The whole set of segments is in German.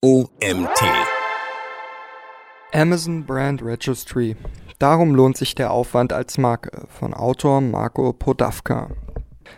OMT. Amazon Brand Registry. Darum lohnt sich der Aufwand als Marke von Autor Marco Podavka.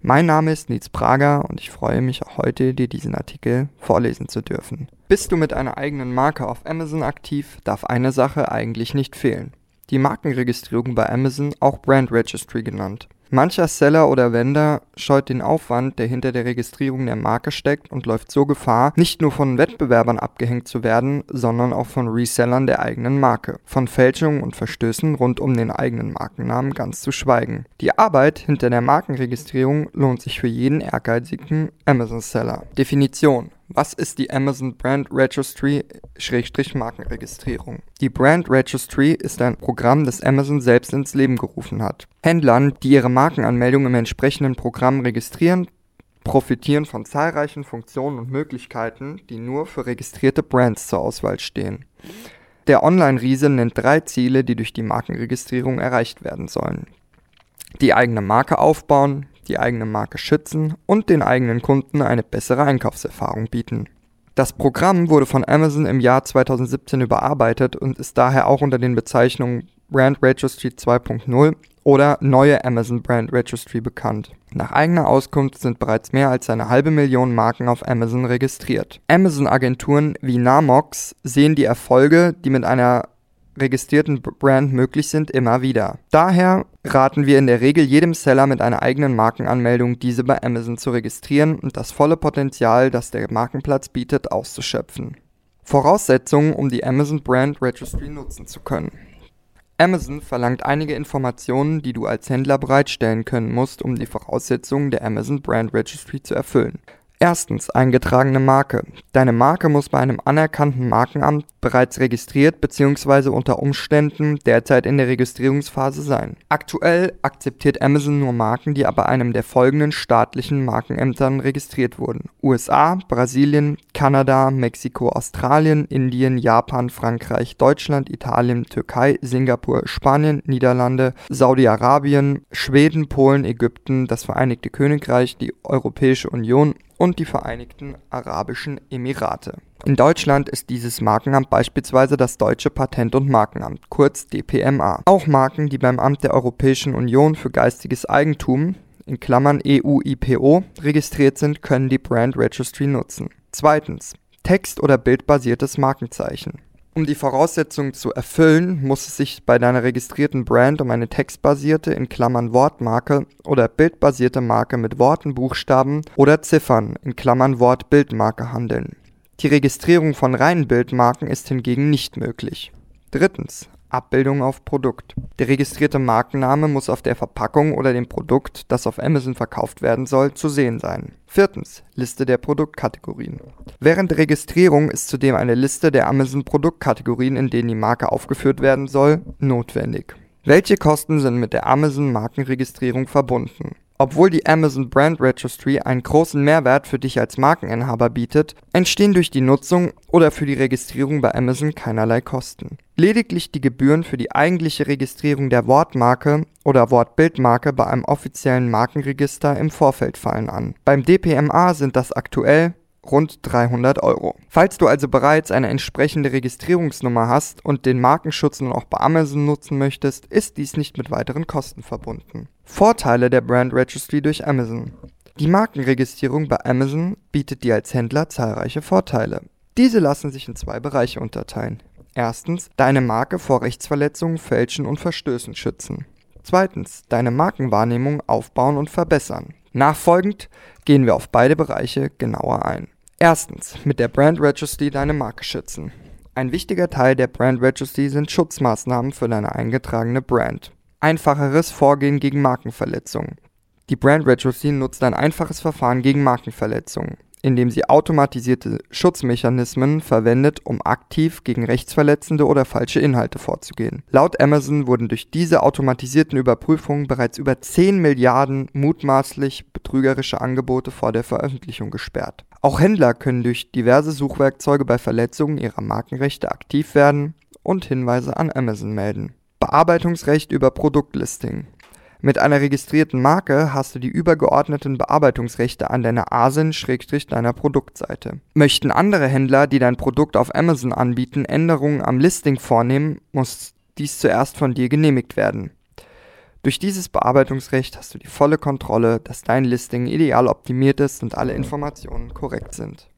Mein Name ist Nils Prager und ich freue mich auch heute, dir diesen Artikel vorlesen zu dürfen. Bist du mit einer eigenen Marke auf Amazon aktiv, darf eine Sache eigentlich nicht fehlen. Die Markenregistrierung bei Amazon, auch Brand Registry genannt. Mancher Seller oder Vendor scheut den Aufwand, der hinter der Registrierung der Marke steckt und läuft so Gefahr, nicht nur von Wettbewerbern abgehängt zu werden, sondern auch von Resellern der eigenen Marke. Von Fälschungen und Verstößen rund um den eigenen Markennamen ganz zu schweigen. Die Arbeit hinter der Markenregistrierung lohnt sich für jeden ehrgeizigen Amazon-Seller. Definition was ist die Amazon Brand Registry Markenregistrierung? Die Brand Registry ist ein Programm, das Amazon selbst ins Leben gerufen hat. Händlern, die ihre Markenanmeldung im entsprechenden Programm registrieren, profitieren von zahlreichen Funktionen und Möglichkeiten, die nur für registrierte Brands zur Auswahl stehen. Der Online-Riese nennt drei Ziele, die durch die Markenregistrierung erreicht werden sollen. Die eigene Marke aufbauen, die eigene Marke schützen und den eigenen Kunden eine bessere Einkaufserfahrung bieten. Das Programm wurde von Amazon im Jahr 2017 überarbeitet und ist daher auch unter den Bezeichnungen Brand Registry 2.0 oder neue Amazon Brand Registry bekannt. Nach eigener Auskunft sind bereits mehr als eine halbe Million Marken auf Amazon registriert. Amazon-Agenturen wie Namox sehen die Erfolge, die mit einer registrierten Brand möglich sind, immer wieder. Daher raten wir in der Regel jedem Seller mit einer eigenen Markenanmeldung, diese bei Amazon zu registrieren und das volle Potenzial, das der Markenplatz bietet, auszuschöpfen. Voraussetzungen, um die Amazon Brand Registry nutzen zu können. Amazon verlangt einige Informationen, die du als Händler bereitstellen können musst, um die Voraussetzungen der Amazon Brand Registry zu erfüllen. Erstens eingetragene Marke. Deine Marke muss bei einem anerkannten Markenamt bereits registriert bzw. unter Umständen derzeit in der Registrierungsphase sein. Aktuell akzeptiert Amazon nur Marken, die bei einem der folgenden staatlichen Markenämtern registriert wurden. USA, Brasilien, Kanada, Mexiko, Australien, Indien, Japan, Frankreich, Deutschland, Italien, Türkei, Singapur, Spanien, Niederlande, Saudi-Arabien, Schweden, Polen, Ägypten, das Vereinigte Königreich, die Europäische Union und die Vereinigten Arabischen Emirate. In Deutschland ist dieses Markenamt beispielsweise das Deutsche Patent- und Markenamt, kurz DPMA. Auch Marken, die beim Amt der Europäischen Union für geistiges Eigentum in Klammern EU-IPO registriert sind, können die Brand Registry nutzen. Zweitens. Text- oder bildbasiertes Markenzeichen. Um die Voraussetzungen zu erfüllen, muss es sich bei deiner registrierten Brand um eine textbasierte in Klammern Wortmarke oder bildbasierte Marke mit Worten, Buchstaben oder Ziffern in Klammern Wort-Bildmarke handeln. Die Registrierung von reinen Bildmarken ist hingegen nicht möglich. Drittens. Abbildung auf Produkt. Der registrierte Markenname muss auf der Verpackung oder dem Produkt, das auf Amazon verkauft werden soll, zu sehen sein. Viertens. Liste der Produktkategorien. Während der Registrierung ist zudem eine Liste der Amazon Produktkategorien, in denen die Marke aufgeführt werden soll, notwendig. Welche Kosten sind mit der Amazon Markenregistrierung verbunden? Obwohl die Amazon Brand Registry einen großen Mehrwert für dich als Markeninhaber bietet, entstehen durch die Nutzung oder für die Registrierung bei Amazon keinerlei Kosten. Lediglich die Gebühren für die eigentliche Registrierung der Wortmarke oder Wortbildmarke bei einem offiziellen Markenregister im Vorfeld fallen an. Beim DPMA sind das aktuell rund 300 Euro. Falls du also bereits eine entsprechende Registrierungsnummer hast und den Markenschutz nun auch bei Amazon nutzen möchtest, ist dies nicht mit weiteren Kosten verbunden. Vorteile der Brand Registry durch Amazon. Die Markenregistrierung bei Amazon bietet dir als Händler zahlreiche Vorteile. Diese lassen sich in zwei Bereiche unterteilen. Erstens, deine Marke vor Rechtsverletzungen, Fälschen und Verstößen schützen. Zweitens, deine Markenwahrnehmung aufbauen und verbessern. Nachfolgend gehen wir auf beide Bereiche genauer ein. Erstens, mit der Brand Registry deine Marke schützen. Ein wichtiger Teil der Brand Registry sind Schutzmaßnahmen für deine eingetragene Brand. Einfacheres Vorgehen gegen Markenverletzungen. Die Brand Registry nutzt ein einfaches Verfahren gegen Markenverletzungen indem sie automatisierte Schutzmechanismen verwendet, um aktiv gegen rechtsverletzende oder falsche Inhalte vorzugehen. Laut Amazon wurden durch diese automatisierten Überprüfungen bereits über 10 Milliarden mutmaßlich betrügerische Angebote vor der Veröffentlichung gesperrt. Auch Händler können durch diverse Suchwerkzeuge bei Verletzungen ihrer Markenrechte aktiv werden und Hinweise an Amazon melden. Bearbeitungsrecht über Produktlisting. Mit einer registrierten Marke hast du die übergeordneten Bearbeitungsrechte an deiner ASIN deiner Produktseite. Möchten andere Händler, die dein Produkt auf Amazon anbieten, Änderungen am Listing vornehmen, muss dies zuerst von dir genehmigt werden. Durch dieses Bearbeitungsrecht hast du die volle Kontrolle, dass dein Listing ideal optimiert ist und alle Informationen korrekt sind.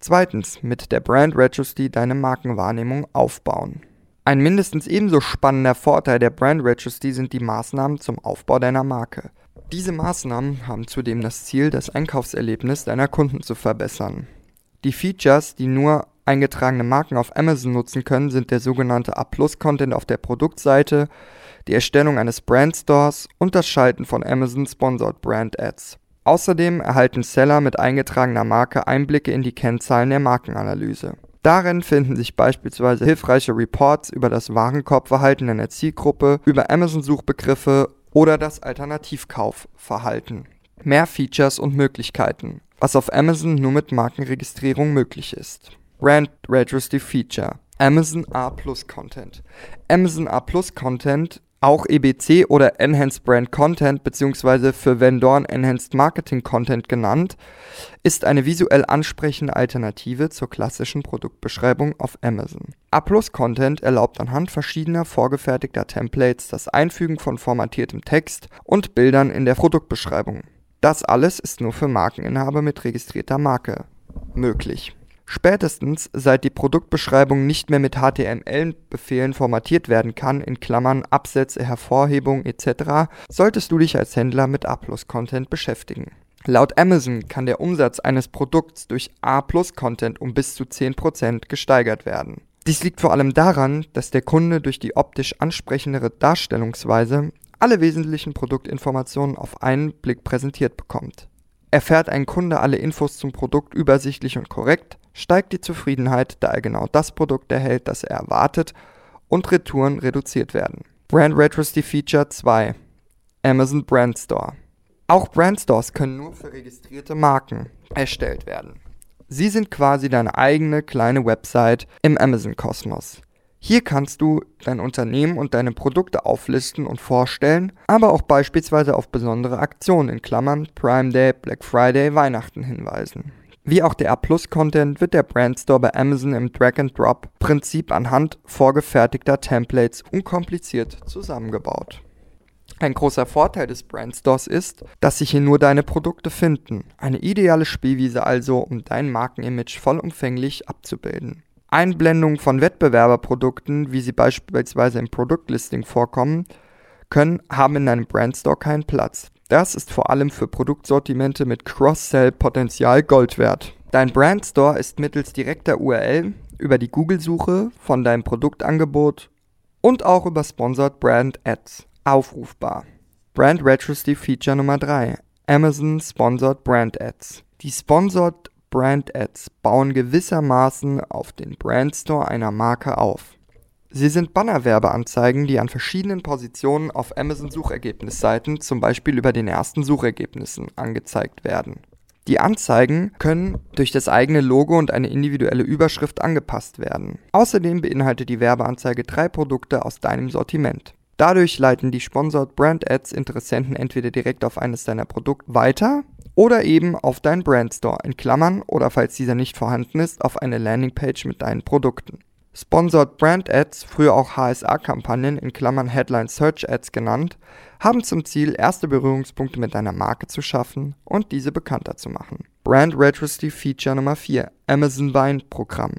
Zweitens, mit der Brand Registry deine Markenwahrnehmung aufbauen. Ein mindestens ebenso spannender Vorteil der Brand Registry sind die Maßnahmen zum Aufbau deiner Marke. Diese Maßnahmen haben zudem das Ziel, das Einkaufserlebnis deiner Kunden zu verbessern. Die Features, die nur eingetragene Marken auf Amazon nutzen können, sind der sogenannte A-Plus-Content auf der Produktseite, die Erstellung eines Brandstores und das Schalten von Amazon Sponsored Brand Ads. Außerdem erhalten Seller mit eingetragener Marke Einblicke in die Kennzahlen der Markenanalyse. Darin finden sich beispielsweise hilfreiche Reports über das Warenkorbverhalten einer Zielgruppe, über Amazon-Suchbegriffe oder das Alternativkaufverhalten. Mehr Features und Möglichkeiten, was auf Amazon nur mit Markenregistrierung möglich ist. Brand Registry Feature Amazon A Plus Content. Amazon A Plus Content auch EBC oder Enhanced Brand Content bzw. für Vendoren Enhanced Marketing Content genannt, ist eine visuell ansprechende Alternative zur klassischen Produktbeschreibung auf Amazon. A-Plus-Content erlaubt anhand verschiedener vorgefertigter Templates das Einfügen von formatiertem Text und Bildern in der Produktbeschreibung. Das alles ist nur für Markeninhaber mit registrierter Marke möglich Spätestens seit die Produktbeschreibung nicht mehr mit HTML-Befehlen formatiert werden kann in Klammern (Absätze, Hervorhebung etc.), solltest du dich als Händler mit A+-Content beschäftigen. Laut Amazon kann der Umsatz eines Produkts durch A+-Content um bis zu 10% gesteigert werden. Dies liegt vor allem daran, dass der Kunde durch die optisch ansprechendere Darstellungsweise alle wesentlichen Produktinformationen auf einen Blick präsentiert bekommt. Erfährt ein Kunde alle Infos zum Produkt übersichtlich und korrekt, steigt die Zufriedenheit, da er genau das Produkt erhält, das er erwartet und Retouren reduziert werden. Brand Retrosity Feature 2 Amazon Brand Store Auch Brand Stores können nur für registrierte Marken erstellt werden. Sie sind quasi deine eigene kleine Website im Amazon-Kosmos. Hier kannst du dein Unternehmen und deine Produkte auflisten und vorstellen, aber auch beispielsweise auf besondere Aktionen in Klammern Prime Day, Black Friday, Weihnachten hinweisen. Wie auch der A-Plus-Content wird der Brandstore bei Amazon im Drag-and-Drop-Prinzip anhand vorgefertigter Templates unkompliziert zusammengebaut. Ein großer Vorteil des Brandstores ist, dass sich hier nur deine Produkte finden. Eine ideale Spielwiese also, um dein Markenimage vollumfänglich abzubilden. Einblendungen von Wettbewerberprodukten, wie sie beispielsweise im Produktlisting vorkommen, können, haben in einem Brandstore keinen Platz. Das ist vor allem für Produktsortimente mit Cross-Sell-Potenzial Gold wert. Dein Brandstore ist mittels direkter URL über die Google-Suche von deinem Produktangebot und auch über Sponsored Brand Ads aufrufbar. Brand Retrosity Feature Nummer 3. Amazon Sponsored Brand Ads. Die Sponsored Brand Ads bauen gewissermaßen auf den Brandstore einer Marke auf. Sie sind Bannerwerbeanzeigen, die an verschiedenen Positionen auf Amazon-Suchergebnisseiten, zum Beispiel über den ersten Suchergebnissen, angezeigt werden. Die Anzeigen können durch das eigene Logo und eine individuelle Überschrift angepasst werden. Außerdem beinhaltet die Werbeanzeige drei Produkte aus deinem Sortiment. Dadurch leiten die Sponsored Brand Ads Interessenten entweder direkt auf eines deiner Produkte weiter oder eben auf deinen Brandstore in Klammern oder falls dieser nicht vorhanden ist, auf eine Landingpage mit deinen Produkten. Sponsored Brand Ads, früher auch HSA-Kampagnen in Klammern Headline Search Ads genannt, haben zum Ziel, erste Berührungspunkte mit deiner Marke zu schaffen und diese bekannter zu machen. Brand Retrosity Feature Nummer 4 Amazon Wine Programm.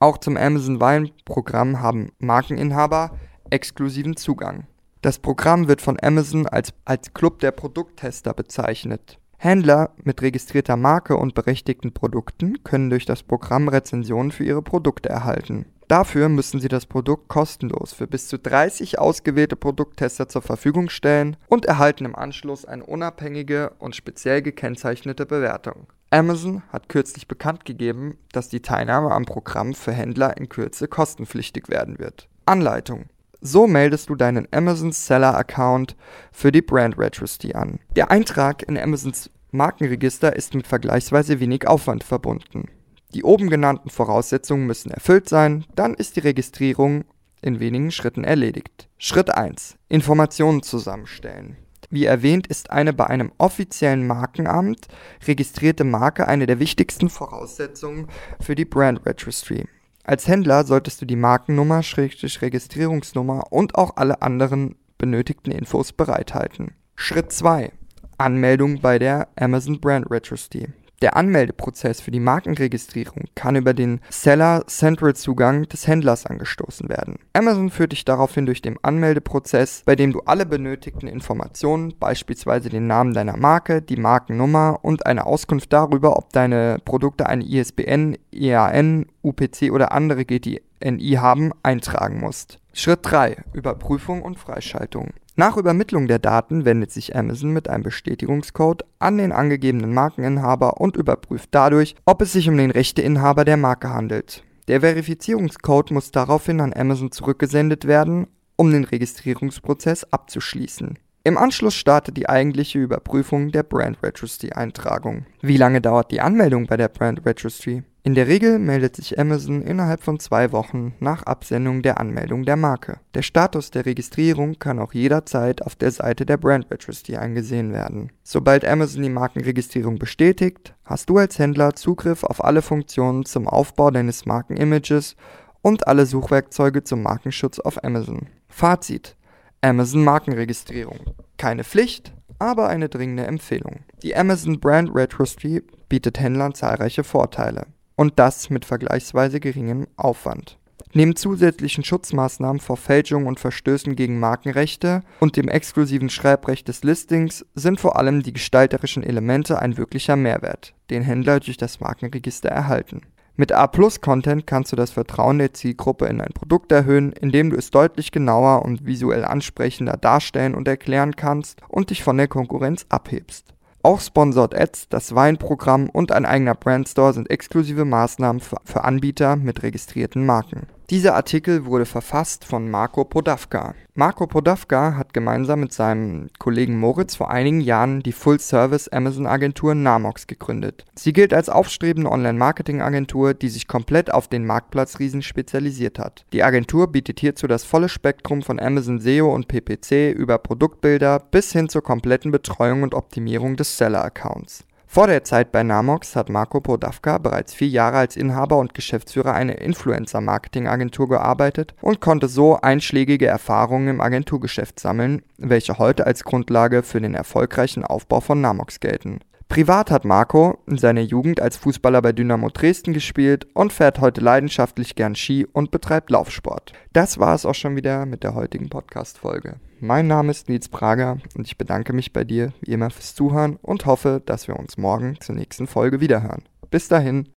Auch zum Amazon Wine Programm haben Markeninhaber exklusiven Zugang. Das Programm wird von Amazon als, als Club der Produkttester bezeichnet. Händler mit registrierter Marke und berechtigten Produkten können durch das Programm Rezensionen für ihre Produkte erhalten. Dafür müssen Sie das Produkt kostenlos für bis zu 30 ausgewählte Produkttester zur Verfügung stellen und erhalten im Anschluss eine unabhängige und speziell gekennzeichnete Bewertung. Amazon hat kürzlich bekannt gegeben, dass die Teilnahme am Programm für Händler in Kürze kostenpflichtig werden wird. Anleitung so meldest du deinen Amazon Seller Account für die Brand Registry an. Der Eintrag in Amazons Markenregister ist mit vergleichsweise wenig Aufwand verbunden. Die oben genannten Voraussetzungen müssen erfüllt sein, dann ist die Registrierung in wenigen Schritten erledigt. Schritt 1. Informationen zusammenstellen. Wie erwähnt, ist eine bei einem offiziellen Markenamt registrierte Marke eine der wichtigsten Voraussetzungen für die Brand Registry. Als Händler solltest du die Markennummer, Registrierungsnummer und auch alle anderen benötigten Infos bereithalten. Schritt 2. Anmeldung bei der Amazon Brand Registry. Der Anmeldeprozess für die Markenregistrierung kann über den Seller Central Zugang des Händlers angestoßen werden. Amazon führt dich daraufhin durch den Anmeldeprozess, bei dem du alle benötigten Informationen, beispielsweise den Namen deiner Marke, die Markennummer und eine Auskunft darüber, ob deine Produkte eine ISBN, EAN, UPC oder andere GTNI haben, eintragen musst. Schritt 3. Überprüfung und Freischaltung. Nach Übermittlung der Daten wendet sich Amazon mit einem Bestätigungscode an den angegebenen Markeninhaber und überprüft dadurch, ob es sich um den Rechteinhaber der Marke handelt. Der Verifizierungscode muss daraufhin an Amazon zurückgesendet werden, um den Registrierungsprozess abzuschließen. Im Anschluss startet die eigentliche Überprüfung der Brand Registry Eintragung. Wie lange dauert die Anmeldung bei der Brand Registry? In der Regel meldet sich Amazon innerhalb von zwei Wochen nach Absendung der Anmeldung der Marke. Der Status der Registrierung kann auch jederzeit auf der Seite der Brand Registry eingesehen werden. Sobald Amazon die Markenregistrierung bestätigt, hast du als Händler Zugriff auf alle Funktionen zum Aufbau deines Markenimages und alle Suchwerkzeuge zum Markenschutz auf Amazon. Fazit Amazon Markenregistrierung. Keine Pflicht, aber eine dringende Empfehlung. Die Amazon Brand Registry bietet Händlern zahlreiche Vorteile und das mit vergleichsweise geringem Aufwand. Neben zusätzlichen Schutzmaßnahmen vor Fälschungen und Verstößen gegen Markenrechte und dem exklusiven Schreibrecht des Listings sind vor allem die gestalterischen Elemente ein wirklicher Mehrwert, den Händler durch das Markenregister erhalten. Mit A-Plus-Content kannst du das Vertrauen der Zielgruppe in dein Produkt erhöhen, indem du es deutlich genauer und visuell ansprechender darstellen und erklären kannst und dich von der Konkurrenz abhebst. Auch Sponsored Ads, das Weinprogramm und ein eigener Brandstore sind exklusive Maßnahmen für Anbieter mit registrierten Marken. Dieser Artikel wurde verfasst von Marco Podavka. Marco Podavka hat gemeinsam mit seinem Kollegen Moritz vor einigen Jahren die Full-Service Amazon-Agentur Namox gegründet. Sie gilt als aufstrebende Online-Marketing-Agentur, die sich komplett auf den Marktplatzriesen spezialisiert hat. Die Agentur bietet hierzu das volle Spektrum von Amazon SEO und PPC über Produktbilder bis hin zur kompletten Betreuung und Optimierung des Seller-Accounts. Vor der Zeit bei Namox hat Marco Podavka bereits vier Jahre als Inhaber und Geschäftsführer einer Influencer-Marketing-Agentur gearbeitet und konnte so einschlägige Erfahrungen im Agenturgeschäft sammeln, welche heute als Grundlage für den erfolgreichen Aufbau von Namox gelten. Privat hat Marco in seiner Jugend als Fußballer bei Dynamo Dresden gespielt und fährt heute leidenschaftlich gern Ski und betreibt Laufsport. Das war es auch schon wieder mit der heutigen Podcast-Folge. Mein Name ist Nils Prager und ich bedanke mich bei dir wie immer fürs Zuhören und hoffe, dass wir uns morgen zur nächsten Folge wiederhören. Bis dahin.